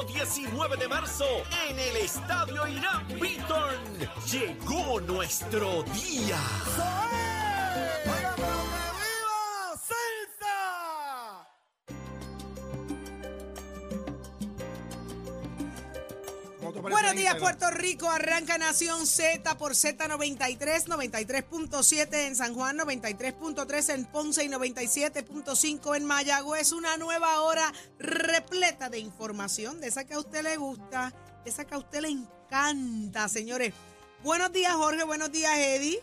domingo 19 de marzo en el Estadio Irán Beaton. Llegó nuestro día. Buenos días? Puerto Rico. Arranca Nación Z por Z93, 93.7 en San Juan, 93.3 en Ponce y 97.5 en Mayagüez. Una nueva hora repleta de información, de esa que a usted le gusta, de esa que a usted le encanta, señores. Buenos días, Jorge. Buenos días, Eddie.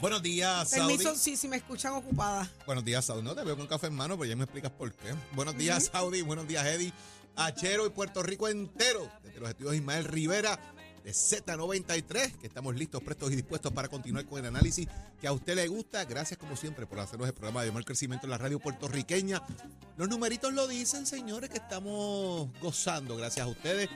Buenos días, Saudi. Permiso, sí, si me escuchan ocupada. Buenos días, Saudi. No te veo con café en mano, pero ya me explicas por qué. Buenos días, Saudi. Buenos días, Eddie. Achero y Puerto Rico entero. Desde los estudios Ismael Rivera de Z93, que estamos listos, prestos y dispuestos para continuar con el análisis que a usted le gusta. Gracias, como siempre, por hacernos el programa de Mal Crecimiento en la radio puertorriqueña. Los numeritos lo dicen, señores, que estamos gozando. Gracias a ustedes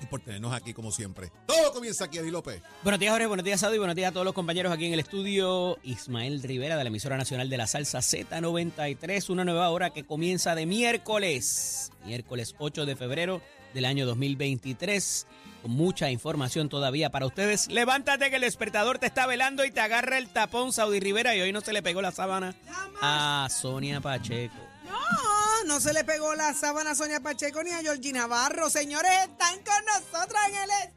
y por tenernos aquí, como siempre. Todo comienza aquí, Eddie López. Buenos días, Jorge. Buenos días, Saudi. Buenos días a todos los compañeros aquí en el estudio. Ismael Rivera de la emisora nacional de la salsa Z93. Una nueva hora que comienza de miércoles. Miércoles 8 de febrero del año 2023. Con mucha información todavía para ustedes. Levántate que el despertador te está velando y te agarra el tapón, Saudi Rivera. Y hoy no se le pegó la sábana a Sonia Pacheco. No, no se le pegó la sábana a Sonia Pacheco ni a Georgie Navarro. Señores, están con nosotros en el estudio.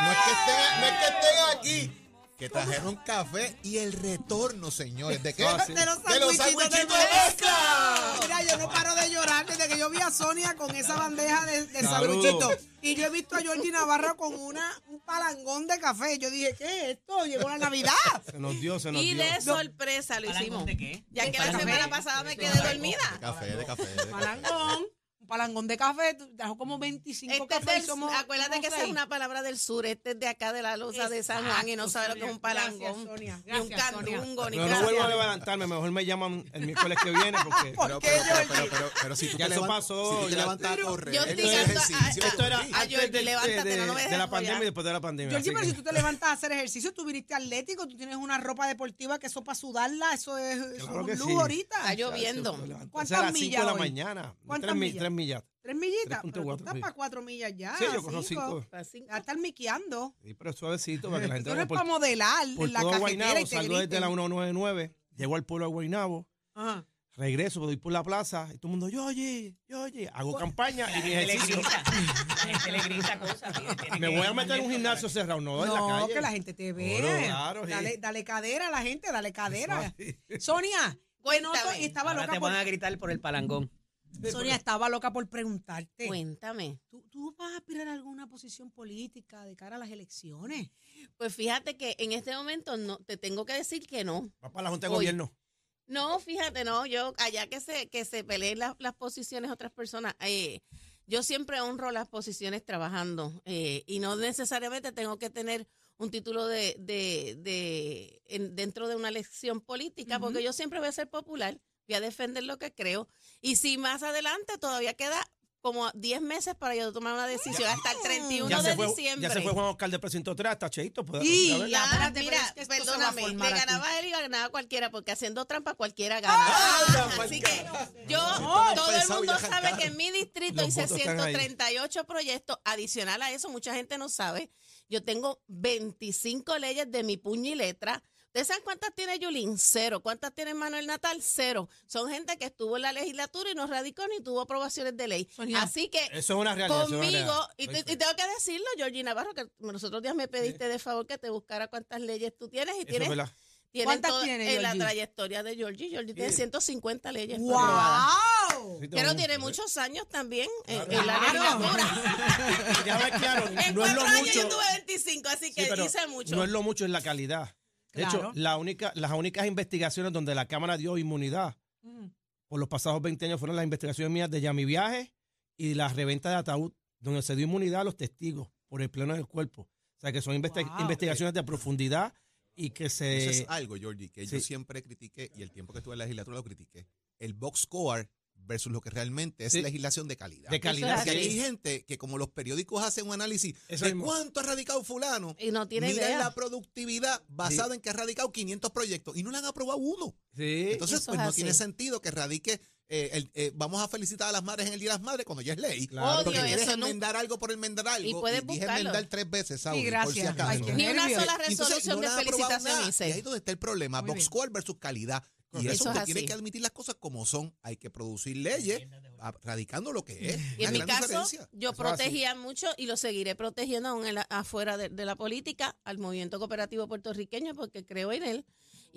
No es que estén, no es que estén aquí. Que trajeron café y el retorno, señores. ¿De qué? Ah, sí. De los sandwichitos de de mezcla. Mira, yo no paro de llorar desde que yo vi a Sonia con esa bandeja de, de. Y yo he visto a Georgie Navarro con una, un palangón de café. Yo dije, ¿qué es esto? Llegó la Navidad. Se nos dio, se nos Y dio. de sorpresa lo ¿Palangón hicimos. de qué? Ya que la semana pasada me quedé De dormida. café, de café. De café. Palangón. Palangón de café. Dejó como 25 Este es cafés. y del- somos- acuérdate somos que esa es una palabra del sur. Este es de acá de la loza de San Juan y no sabe lo que es un palangón. Gracias, Sonia. Ni un candungo, ni Pero no vuelvo a levantarme, mejor me llaman el miércoles que viene porque ¿Por Pero, qué, pero, pero, Georgie? pero, pero, pero si tú Ya te eso pasó, si te ya- levantas a Yo correr, estoy esto era a antes de, levántate, de- no, no me de dejes la pandemia y después de la pandemia. Georgie, pero si tú te levantas a hacer ejercicio, tú viniste atlético, tú tienes una ropa deportiva que eso para sudarla, eso es, un lujo ahorita. Está lloviendo. ¿Cuántas a las 5 millas de la mañana. ¿Cuántas millas? Tres millas. Tres millitas, pero tú 3.4, estás sí. para cuatro millas ya. Sí, yo corro cinco. Ya estás miqueando. Sí, pero suavecito para que la gente Tú eres por, para modelar por en la todo Guaynabo. y te Salgo desde la griten. 199, llego al pueblo de Guaynabo, Ajá. regreso, voy por la plaza y todo el mundo, yo oye, yo oye, hago campaña y mi ejercicio. grita. La gente le grita cosas. Me voy a meter en un gimnasio cerrado, no, en la No, calle. que la gente te vea. Claro, claro, sí. dale, dale cadera a la gente, dale cadera. Sonia, bueno, estaba Ahora loca te por, van a gritar por el palangón. Sonia estaba loca por preguntarte. Cuéntame. ¿Tú, ¿Tú vas a aspirar a alguna posición política de cara a las elecciones? Pues fíjate que en este momento no te tengo que decir que no. Va para la Junta de Hoy. Gobierno. No, fíjate, no, yo allá que se que se peleen las, las posiciones otras personas, eh, yo siempre honro las posiciones trabajando eh, y no necesariamente tengo que tener un título de, de, de en- dentro de una elección política, porque yo siempre voy a ser popular, voy a defender lo que creo y si más adelante todavía queda como 10 meses para yo tomar una decisión hasta el 31 Ya de se, fue, diciembre. ya se fue Juan Oscar del precinto 3 hasta Cheito. Pues, Y-. Ya, pero mira, es que a perdóname, le ganaba él y ganaba cualquiera, porque haciendo trampa cualquiera gana. Ah, Así que yo, No, todo el mundo sabe que en mi distrito Los hice votos están ahí. 138 proyectos. Adicional a eso, mucha gente no sabe, yo tengo 25 leyes de mi puño y letra. ¿Ustedes saben cuántas tiene Yulín? Cero. ¿Cuántas tiene Manuel Natal? Cero. Son gente que estuvo en la legislatura y no radicó ni tuvo aprobaciones de ley. Sonia, Así que Eso es una realidad. eso es una conmigo, realidad. y, te- y tengo que decirlo, Georgie Navarro, que los otros días me pediste de favor que te buscara cuántas leyes tú tienes y Eso es tienes, ¿Cuántas todo- tiene, en la trayectoria de Georgie. Georgie tiene Sí. 150 leyes aprobadas. ¡Wow! Sí, Pero tiene muchos años también en, Claro. en la legislatura. Ya claro, en no es cuatro lo años mucho. yo tuve 25, así Sí, que hice mucho. No es lo mucho, es la calidad. De Claro. hecho, la única, las únicas investigaciones donde la Cámara dio inmunidad Mm. por los pasados 20 años fueron las investigaciones mías de Yami Viaje y la reventa de ataúd, donde se dio inmunidad a los testigos por el pleno del cuerpo. O sea, que son investi- Wow. investigaciones de profundidad y que se... Eso es algo, Georgie, que yo siempre critiqué y el tiempo que estuve en la legislatura lo critiqué. El box score versus lo que realmente es Sí. legislación de calidad. De calidad. Porque hay gente que como los periódicos hacen un análisis Eso de mismo. cuánto ha radicado fulano, Y no tiene miran idea. la productividad basada en que ha radicado 500 proyectos y no le han aprobado uno. Sí. Entonces, Eso pues es no así. tiene sentido que radique eh, el- eh, vamos a felicitar a las madres en el Día de las Madres cuando ya es ley. Claro. Porque Odio quieres eso, no- enmendar algo por enmendar algo. Y puedes dije buscarlo. enmendar tres veces, Saudi, por si gracias. acaso. Ay, Ni una sola Y entonces resolución no de felicitación nada. Y ahí es donde está el problema. Muy bien. Boxcore versus calidad. Y eso Eso es tiene que admitir las cosas como son. Hay que producir leyes a- radicando lo que es. Y en mi caso, diferencia. yo Eso protegía mucho y lo seguiré protegiendo aún en la- afuera de, de la política al movimiento cooperativo puertorriqueño porque creo en él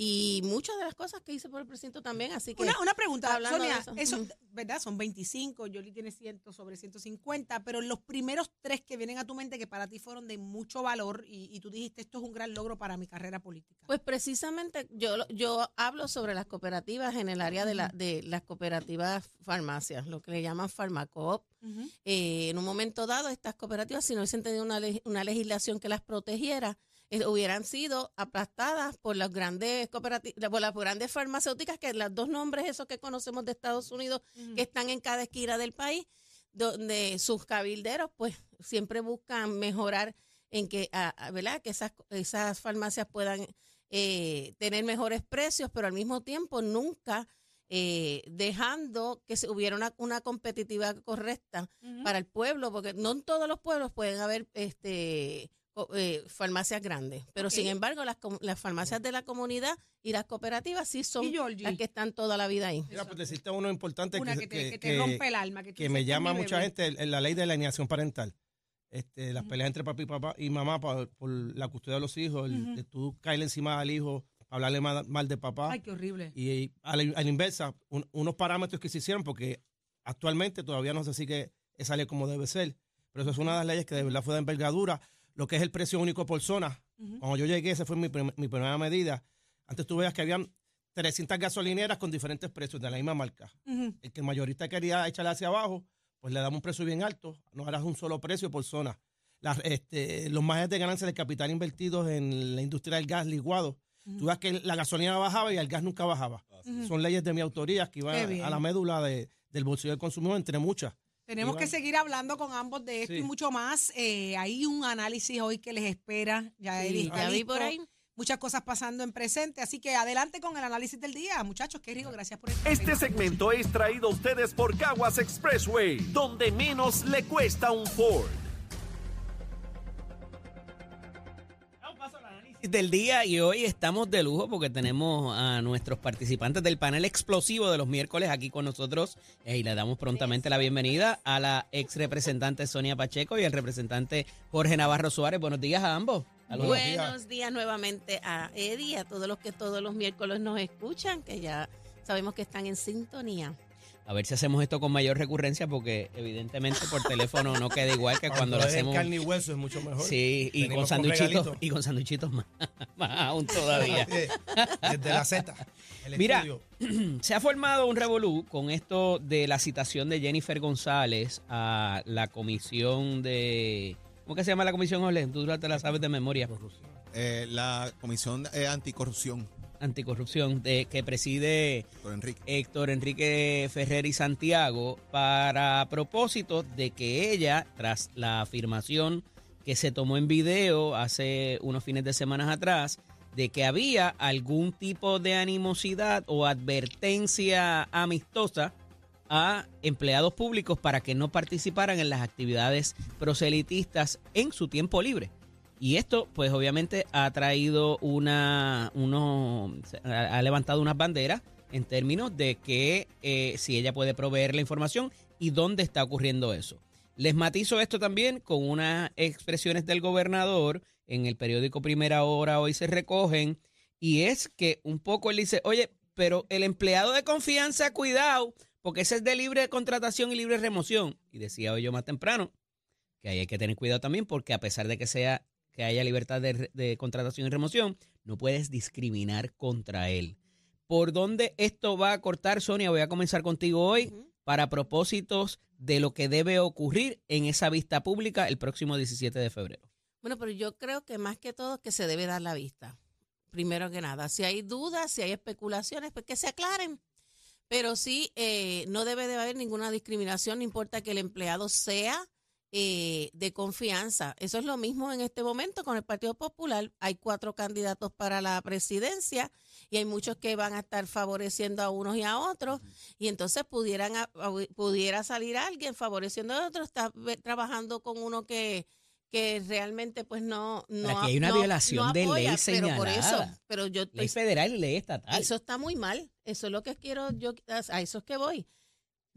y muchas de las cosas que hice por el presidente también. Así que Una, una pregunta, hablando de Sonia, eso. eso. ¿verdad? Son 25, Yoli tiene 100 sobre 150, pero los primeros tres que vienen a tu mente que para ti fueron de mucho valor y, y tú dijiste esto es un gran logro para mi carrera política. Pues precisamente yo, yo hablo sobre las cooperativas en el área de, la, de las cooperativas farmacias, lo que le llaman farmacoop. Ujú. Eh, en un momento dado, estas cooperativas, si no hubiesen tenido una, una legislación que las protegiera, eh, hubieran sido aplastadas por las grandes cooperativas, por las grandes farmacéuticas, que los dos nombres esos que conocemos de Estados Unidos, que están en cada esquina del país, donde sus cabilderos, pues, siempre buscan mejorar en que, ¿verdad? Que esas, esas farmacias puedan eh, tener mejores precios, pero al mismo tiempo nunca eh, dejando que se hubiera una, una competitividad correcta para el pueblo, porque no en todos los pueblos pueden haber este eh, farmacias grandes, pero sin embargo las, com- las farmacias de la comunidad y las cooperativas sí son Y las que están toda la vida ahí. Mira, pues decirte uno importante una que, que te, que- que te que- rompe el alma. Que, tú me "Este es llama mucha bebé". gente, la ley de la alienación parental. Este, las peleas entre papá y papá y mamá por, por la custodia de los hijos, el- de tú caerle encima al hijo, hablarle mal, mal de papá. Ay, qué horrible. Y a la, a la inversa, un- unos parámetros que se hicieron, porque actualmente todavía no se sigue esa ley como debe ser. Pero eso es una de las leyes que de verdad fue de envergadura. Lo que es el precio único por zona. Cuando yo llegué, esa fue mi, mi primera medida. Antes tú veías que habían 300 gasolineras con diferentes precios de la misma marca. El que el mayorista quería echarle hacia abajo, pues le damos un precio bien alto. No harás un solo precio por zona. Este, los márgenes de ganancia del capital invertidos en la industria del gas licuado. Tú ves que la gasolina bajaba y el gas nunca bajaba. Son leyes de mi autoría que iban a la médula de- del bolsillo del consumidor, entre muchas. Tenemos Iván. que seguir hablando con ambos de esto Sí. y mucho más. Eh, hay un análisis hoy que les espera. Ya, Sí, ya vi listo. por ahí. Muchas cosas pasando en presente. Así que adelante con el análisis del día. Muchachos, qué rico. Gracias por estar Este segmento es traído a ustedes por Caguas Expressway, donde menos le cuesta un Ford. Del día y hoy estamos de lujo porque tenemos a nuestros participantes del panel explosivo de los miércoles aquí con nosotros eh, y le damos prontamente la bienvenida a la ex representante Sonia Pacheco y el representante Jorge Navarro Suárez. Buenos días a ambos. Saludos. Buenos días nuevamente a Eddie y a todos los que todos los miércoles nos escuchan, que ya sabemos que están en sintonía. A ver si hacemos esto con mayor recurrencia porque evidentemente por teléfono no queda igual que cuando lo hacemos. carne y hueso es mucho mejor. Sí, y Venimos con con sanduichitos y con sanduichitos más, más aún todavía. Desde la Z. el Mira, estudio. Se ha formado un revolú con esto de la citación de Jennifer González a la comisión de. ¿Cómo que se llama la comisión, Ole? Tú te la sabes de memoria. Eh, la Comisión eh, Anticorrupción, Anticorrupción, de, que preside doctor Enrique. Héctor Enrique Ferrer y Santiago, para propósito de que ella, tras la afirmación que se tomó en video hace unos fines de semana atrás, de que había algún tipo de animosidad o advertencia amistosa a empleados públicos para que no participaran en las actividades proselitistas en su tiempo libre. Y esto, pues obviamente ha traído una, uno, ha levantado unas banderas en términos de que eh, si ella puede proveer la información y dónde está ocurriendo eso. Les matizo esto también con unas expresiones del gobernador en el periódico Primera Hora, hoy se recogen, y es que un poco él dice, oye, pero el empleado de confianza, cuidado, porque ese es de libre contratación y libre remoción. Y decía hoy yo más temprano, que ahí hay que tener cuidado también, porque a pesar de que sea que haya libertad de, contratación y remoción, no puedes discriminar contra él. ¿Por dónde esto va a cortar, Sonia? Voy a comenzar contigo hoy para propósitos de lo que debe ocurrir en esa vista pública el próximo 17 de febrero. Bueno, pero yo creo que más que todo que se debe dar la vista. Primero que nada, si hay dudas, si hay especulaciones, pues que se aclaren. Pero sí, eh, no debe de haber ninguna discriminación, no importa que el empleado sea eh, de confianza. Eso es lo mismo en este momento con el Partido Popular. Hay cuatro candidatos para la presidencia y hay muchos que van a estar favoreciendo a unos y a otros y entonces pudieran a- pudiera salir alguien favoreciendo a otros, está trabajando con uno que que realmente pues no no aquí hay una no- violación no de ley apoya, pero por eso señalada. pero yo Ley estoy federal y ley estatal. eso está muy mal. Eso es lo que quiero yo, a eso es que voy.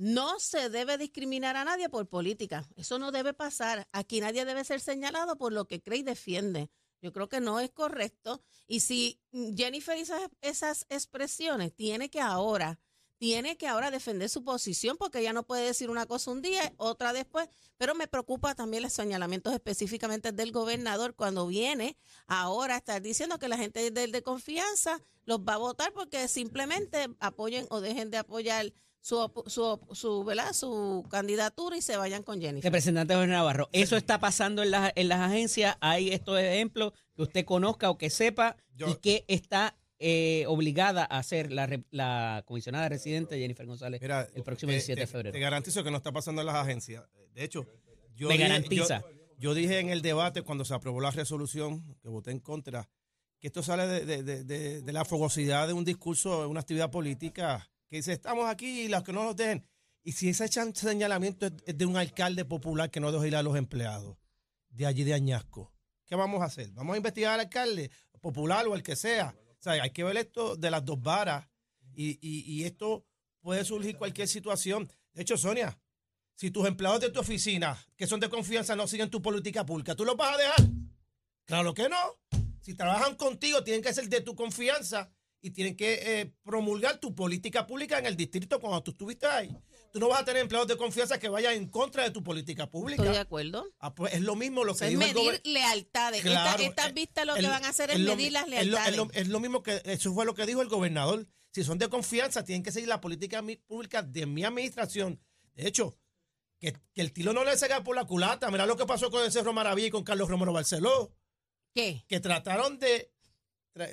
No se debe discriminar a nadie por política. Eso no debe pasar. Aquí nadie debe ser señalado por lo que cree y defiende. Yo creo que no es correcto. Y si Jennifer hizo esas expresiones, tiene que ahora, tiene que ahora defender su posición porque ella no puede decir una cosa un día, otra después. Pero me preocupa también los señalamientos específicamente del gobernador cuando viene ahora a estar diciendo que la gente de, de confianza los va a votar porque simplemente apoyen o dejen de apoyar su, su, su, ¿verdad? su candidatura y se vayan con Jennifer. Representante Jorge Navarro, ¿eso está pasando en las, en las agencias? ¿Hay estos ejemplos que usted conozca o que sepa Yo- y que está eh, obligada a hacer la, re- la comisionada residente Jennifer González Mira, el próximo te- 17 de te- febrero? Te garantizo que no está pasando en las agencias. De hecho, yo Me dije- garantiza. Yo, yo dije en el debate cuando se aprobó la resolución que voté en contra que esto sale de, de- de- de- de la fogosidad de un discurso, de una actividad política que dice estamos aquí y los que no nos dejen. Y si ese señalamiento es de un alcalde popular que no deja ir a los empleados de allí de Añasco, ¿qué vamos a hacer? ¿Vamos a investigar al alcalde popular o el que sea? O sea, hay que ver esto de las dos varas y, y- y esto puede surgir cualquier situación. De hecho, Sonia, si tus empleados de tu oficina, que son de confianza, no siguen tu política pública, ¿tú los vas a dejar? Claro que no. Si trabajan contigo, tienen que ser de tu confianza y tienen que eh, promulgar tu política pública en el distrito cuando tú estuviste ahí. Tú no vas a tener empleados de confianza que vayan en contra de tu política pública. Estoy de acuerdo. Ah, pues es lo mismo lo O que sea, es dijo el medir lealtades. Esta- Claro, estas eh, vistas lo que van a hacer es, medir las es lo- es lealtades. lo, es lo mismo que eso fue lo que dijo el gobernador. Si son de confianza, tienen que seguir la política pública de mi administración. De hecho, que, que el tiro no le salga por la culata. Mira lo que pasó con el Cerro Maravilla y con Carlos Romero Barceló, ¿Qué? que trataron de,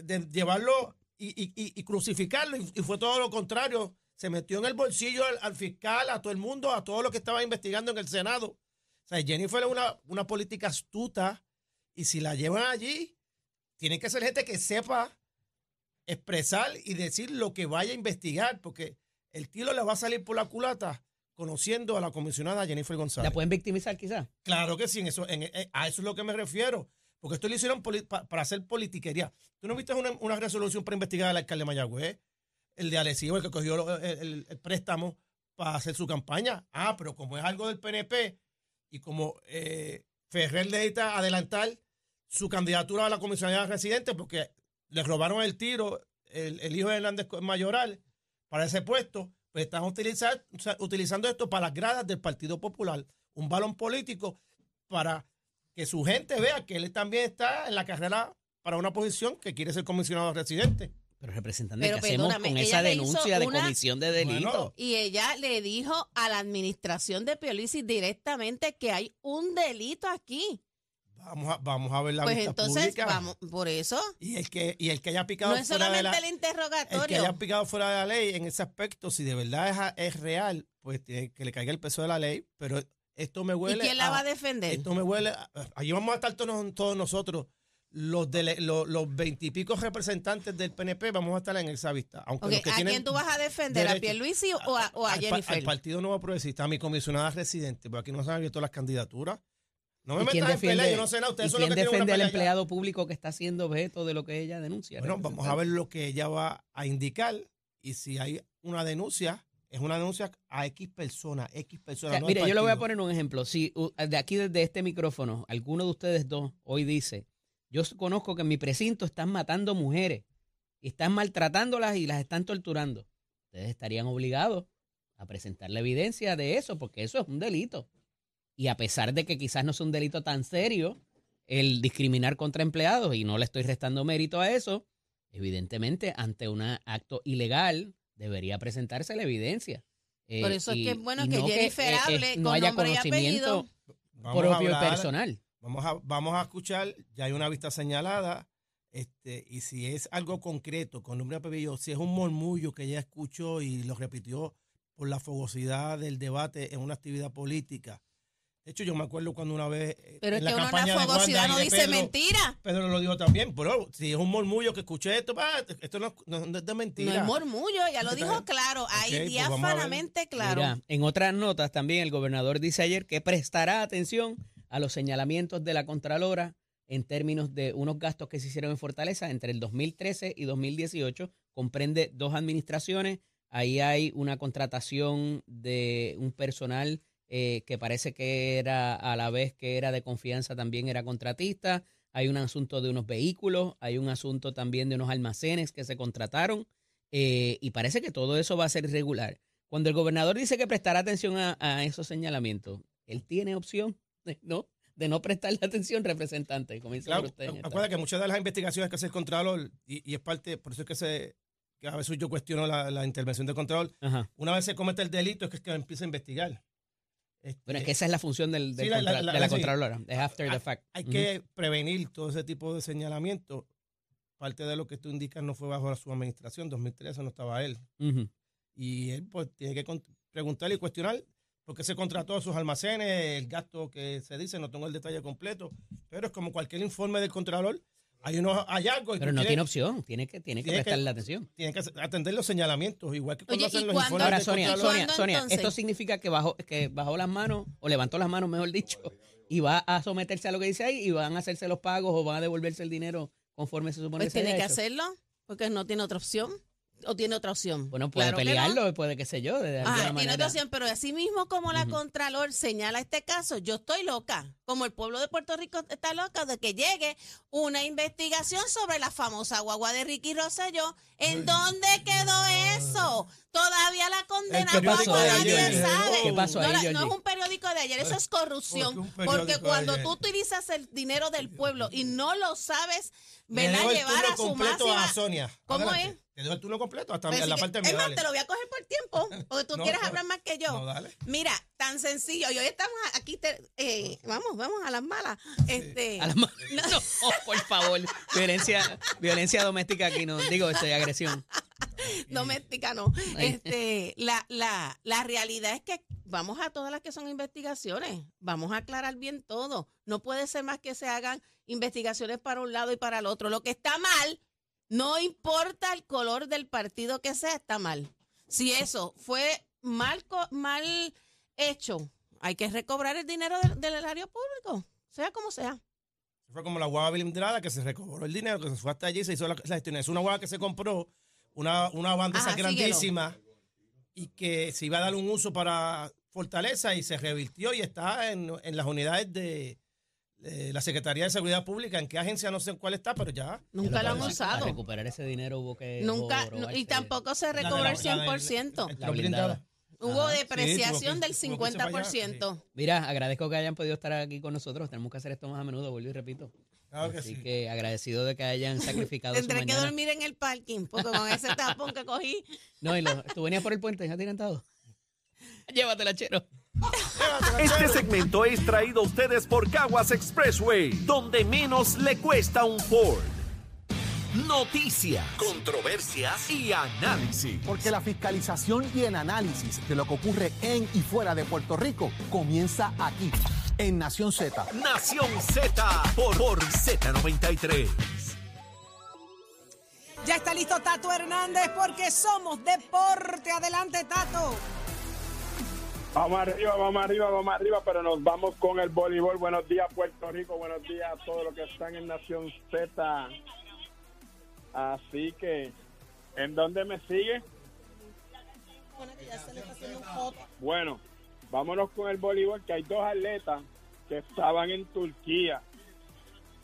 de llevarlo y, y- y- crucificarlo y, y fue todo lo contrario. Se metió en el bolsillo al, al fiscal, a todo el mundo, a todo lo que estaba investigando en el Senado. O sea, Jennifer es una, una política astuta y si la llevan allí, tiene que ser gente que sepa expresar y decir lo que vaya a investigar, porque el tiro le va a salir por la culata conociendo a la comisionada Jennifer González. ¿La pueden victimizar quizás? Claro que sí, en eso, en- en- a eso es lo que me refiero. Porque esto lo hicieron para hacer politiquería. ¿Tú no viste una, una resolución para investigar al alcalde de Mayagüez? El de Arecibo, el que cogió el, préstamo para hacer su campaña. Ah, pero como es algo del PNP y como eh, Ferrer necesita adelantar su candidatura a la comisionada residente porque le robaron el tiro el, hijo de Hernández Mayoral para ese puesto, pues están utilizar- utilizando esto para las gradas del Partido Popular, un balón político para que su gente vea que él también está en la carrera para una posición que quiere ser comisionado residente. Pero representante, Pero ¿qué hacemos con esa denuncia de una- comisión de delito? Bueno, Y ella le dijo a la administración de Piolici directamente que hay un delito aquí. Vamos a, vamos a ver la pues vista entonces, pública. vamos, por eso, Y el que y el que haya picado no es fuera de solamente la el el que interrogatorio. haya picado fuera de la ley en ese aspecto, si de verdad es, es real, pues tiene que le caiga el peso de la ley, pero esto me ¿Y huele quién la a- va a defender? Esto me huele. a- Allí vamos a estar todos, todos nosotros, los dele- los los veintipico representantes del PNP, vamos a estar en esa vista. Aunque Ok, los que ¿A quién tú vas a defender? ¿A derecho- Pierluisi o a, o a al, Jennifer? al Partido Nuevo Progresista, a mi comisionada residente, porque aquí no se han abierto las candidaturas. No me ¿Y quién metas en pelea, defiende, yo no sé nada, ¿y ustedes son los que defiende al empleado público que está siendo objeto de lo que ella denuncia? Bueno, vamos a ver lo que ella va a indicar y si hay una denuncia, es una denuncia a X persona, X O persona. sea, no mire, yo le voy a poner un ejemplo. Si de aquí desde este micrófono, alguno de ustedes dos hoy dice, yo conozco que en mi precinto están matando mujeres y están maltratándolas y las están torturando, ustedes estarían obligados a presentar la evidencia de eso, porque eso es un delito. Y a pesar de que quizás no es un delito tan serio el discriminar contra empleados, y no le estoy restando mérito a eso, evidentemente ante un acto ilegal debería presentarse la evidencia. Eh, Por eso es y- que es bueno y que no Jennifer eh, eh, hable no con haya nombre y conocimiento apellido. Vamos a propio y personal. Vamos a, vamos a escuchar, ya hay una vista señalada, este, y si es algo concreto, con nombre y apellido, si es un murmullo que ella escuchó y lo repitió por la fogosidad del debate en una actividad política, De hecho, yo me acuerdo cuando una vez. eh, Pero es en la que uno en campaña la de fogosidad no dice Pedro, mentira. Pedro lo dijo también, pero si es un murmullo que escuché esto, pa, esto no, no- no es de No mentira. es murmullo, ya lo dijo claro, ahí pues ver. diáfanamente claro. Mira, en otras notas también el gobernador dice ayer que prestará atención a los señalamientos de la Contralora en términos de unos gastos que se hicieron en Fortaleza entre el 2013 y 2018. Comprende dos administraciones. Ahí hay una contratación de un personal eh, que parece que era a la vez que era de confianza también era contratista. Hay un asunto de unos vehículos, hay un asunto también de unos almacenes que se contrataron eh, y parece que todo eso va a ser regular. Cuando el gobernador dice que prestará atención a, a esos señalamientos, él tiene opción de no, de no prestarle atención, representante. Comienza Claro, usted, acuérdate que muchas de las investigaciones que hace el Contralor, y, y es parte, por eso es que se que a veces yo cuestiono la, la intervención del Contralor, Ajá. una vez se comete el delito es que, es que empieza a investigar. Este, Bueno, es que esa es la función del, del Sí, la- la- contra- la- de la sí. Contralora, es after the hay- fact. Hay que prevenir todo ese tipo de señalamientos. Parte de lo que tú indicas no fue bajo su administración, 2013 no estaba él. Y él pues tiene que preguntar y cuestionar por qué se contrató sus almacenes, el gasto que se dice, no tengo el detalle completo, pero es como cualquier informe del Contralor, hay unos hallazgos y Pero no quieres- tiene opción, tiene que, tiene que Tiene que- prestarle atención. tienen que atender los señalamientos, igual que cuando Oye, hacen ¿y los cuándo- informes Ahora, Sonia. Sonia, ¿Cuándo Sonia, esto significa que bajó, que bajó las manos, o levantó las manos, mejor dicho, y va a someterse a lo que dice ahí y van a hacerse los pagos o van a devolverse el dinero conforme se supone Pues que se tiene que hecho. hacerlo, porque no tiene otra opción. ¿O tiene otra opción? Bueno, puede Claro que no. pelearlo, puede, qué sé yo, de alguna Ajá, tiene manera. otra opción, pero así mismo como la. Contralor señala este caso, yo estoy loca, como el pueblo de Puerto Rico está loca de que llegue una investigación sobre la famosa guagua de Ricky Rosselló. ¿En dónde quedó eso? Todavía la condena nadie sabe. ¿Qué pasó no, ahí, la- no Georgie? es un periódico de ayer, eso es corrupción. Porque cuando ayer. tú utilizas el dinero del pueblo y no lo sabes, ¿verdad? Llevar a su máxima... a Sonia. ¿Cómo Adelante. es? Te dejo el turno completo hasta Pues la sí, parte es mía. más, dale. te lo voy a coger por tiempo, porque tú No, quieres no, hablar más que yo. No, dale. Mira, tan sencillo. Y hoy estamos aquí, te- eh, vamos, vamos a las malas. Este, A la ma- no, por favor. Violencia, violencia doméstica aquí no. Digo, este, agresión. doméstica, no. Este, la, la, la realidad es que vamos a todas las que son investigaciones. Vamos a aclarar bien todo. No puede ser más que se hagan investigaciones para un lado y para el otro. Lo que está mal, no importa el color del partido que sea, está mal. Si eso fue mal, mal hecho, hay que recobrar el dinero del, del erario público, sea como sea. Fue como la guagua blindrada que se recobró el dinero, que se fue hasta allí, se hizo la, la gestión. Es una guagua que se compró, una, una banda esa Ajá, síguelo. grandísima, y que se iba a dar un uso para Fortaleza y se revirtió y está en, en las unidades de, de la Secretaría de Seguridad Pública. ¿En qué agencia? No sé en cuál está, pero ya. Nunca lo han Para usado. recuperar ese dinero hubo que. Nunca, robarse. y tampoco se recobró la- el la del- 100%. el- La la blindada. Hubo Ajá. depreciación Sí, del tuvo que- tuvo que irse para allá, 50%. Mira, agradezco que hayan podido estar aquí con nosotros. Tenemos que hacer esto más a menudo, vuelvo y repito. Claro que Así sí. que agradecido de que hayan sacrificado su Tendré que mañana. dormir en el parking, porque con ese tapón que cogí, No, y lo- tú venías por el puente, ya te todo. Llévatela, chero. Este segmento es traído a ustedes por Caguas Expressway, donde menos le cuesta un Ford. Noticias, controversias y análisis. Porque la fiscalización y el análisis de lo que ocurre en y fuera de Puerto Rico comienza aquí, en Nación Z. Nación Z por, por Z93. Ya está listo Tato Hernández porque somos deporte. Adelante, Tato. Vamos arriba, vamos arriba, vamos arriba, pero nos vamos con el voleibol. Buenos días, Puerto Rico. Buenos días a todos los que están en Nación Z. Así que, ¿en dónde me sigue? Bueno, vámonos con el voleibol, que hay dos atletas que estaban en Turquía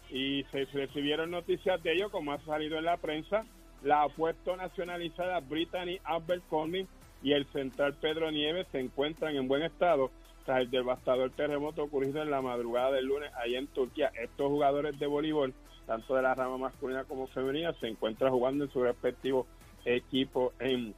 y se recibieron noticias de ellos, como ha salido en la prensa. La apuesto nacionalizada Brittany Abercrombie y el central Pedro Nieves se encuentran en buen estado tras el devastador terremoto ocurrido en la madrugada del lunes allá en Turquía. Estos jugadores de voleibol, tanto de la rama masculina como femenina, se encuentran jugando en su respectivo equipo en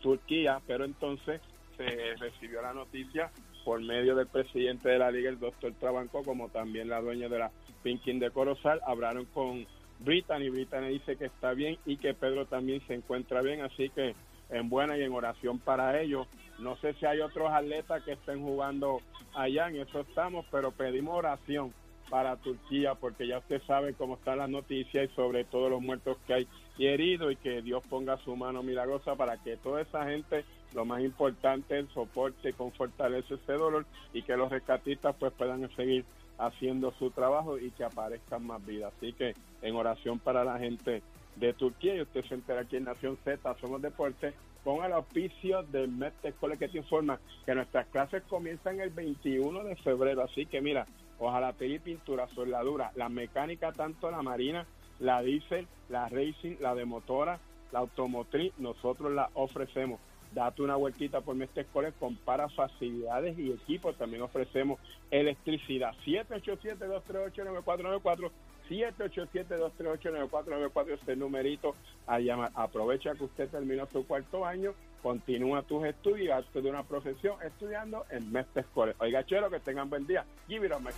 Turquía, pero entonces se recibió la noticia por medio del presidente de la liga, el doctor Trabanco, como también la dueña de la Pinkin de Corozal, hablaron con Brittany, Brittany dice que está bien y que Pedro también se encuentra bien, así que en buena y en oración para ellos. No sé si hay otros atletas que estén jugando allá, en eso estamos, pero pedimos oración para Turquía porque ya usted sabe cómo están las noticias y sobre todo los muertos que hay y heridos y que Dios ponga su mano milagrosa para que toda esa gente, lo más importante, soporte con fortaleza ese dolor y que los rescatistas pues puedan seguir haciendo su trabajo y que aparezcan más vidas. Así que en oración para la gente de Turquía y usted se entera aquí en Nación Z, Somos Deportes, con el auspicio del Mestre Escuela que te informa que nuestras clases comienzan el 21 de febrero. Así que mira, ojalá pedir pintura, soldadura, la mecánica, tanto la marina, la diésel, la racing, la de motora, la automotriz, nosotros la ofrecemos. Date una vueltita por Mestre Escuela, compara facilidades y equipos. También ofrecemos electricidad. 787-238-9494. 787-238-9494 es el numerito a llamar. Aprovecha que usted terminó su cuarto año, continúa tus estudios, hazte de una profesión estudiando en Mestre College. Oiga, chero, que tengan buen día. Give it up, my.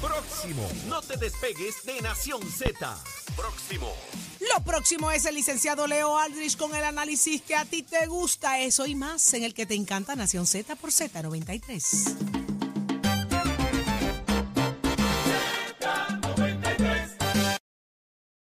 Próximo. No te despegues de Nación Z. Próximo. Lo próximo es el licenciado Leo Aldrich con el análisis que a ti te gusta, eso y más, en el que te encanta Nación Z por Z93.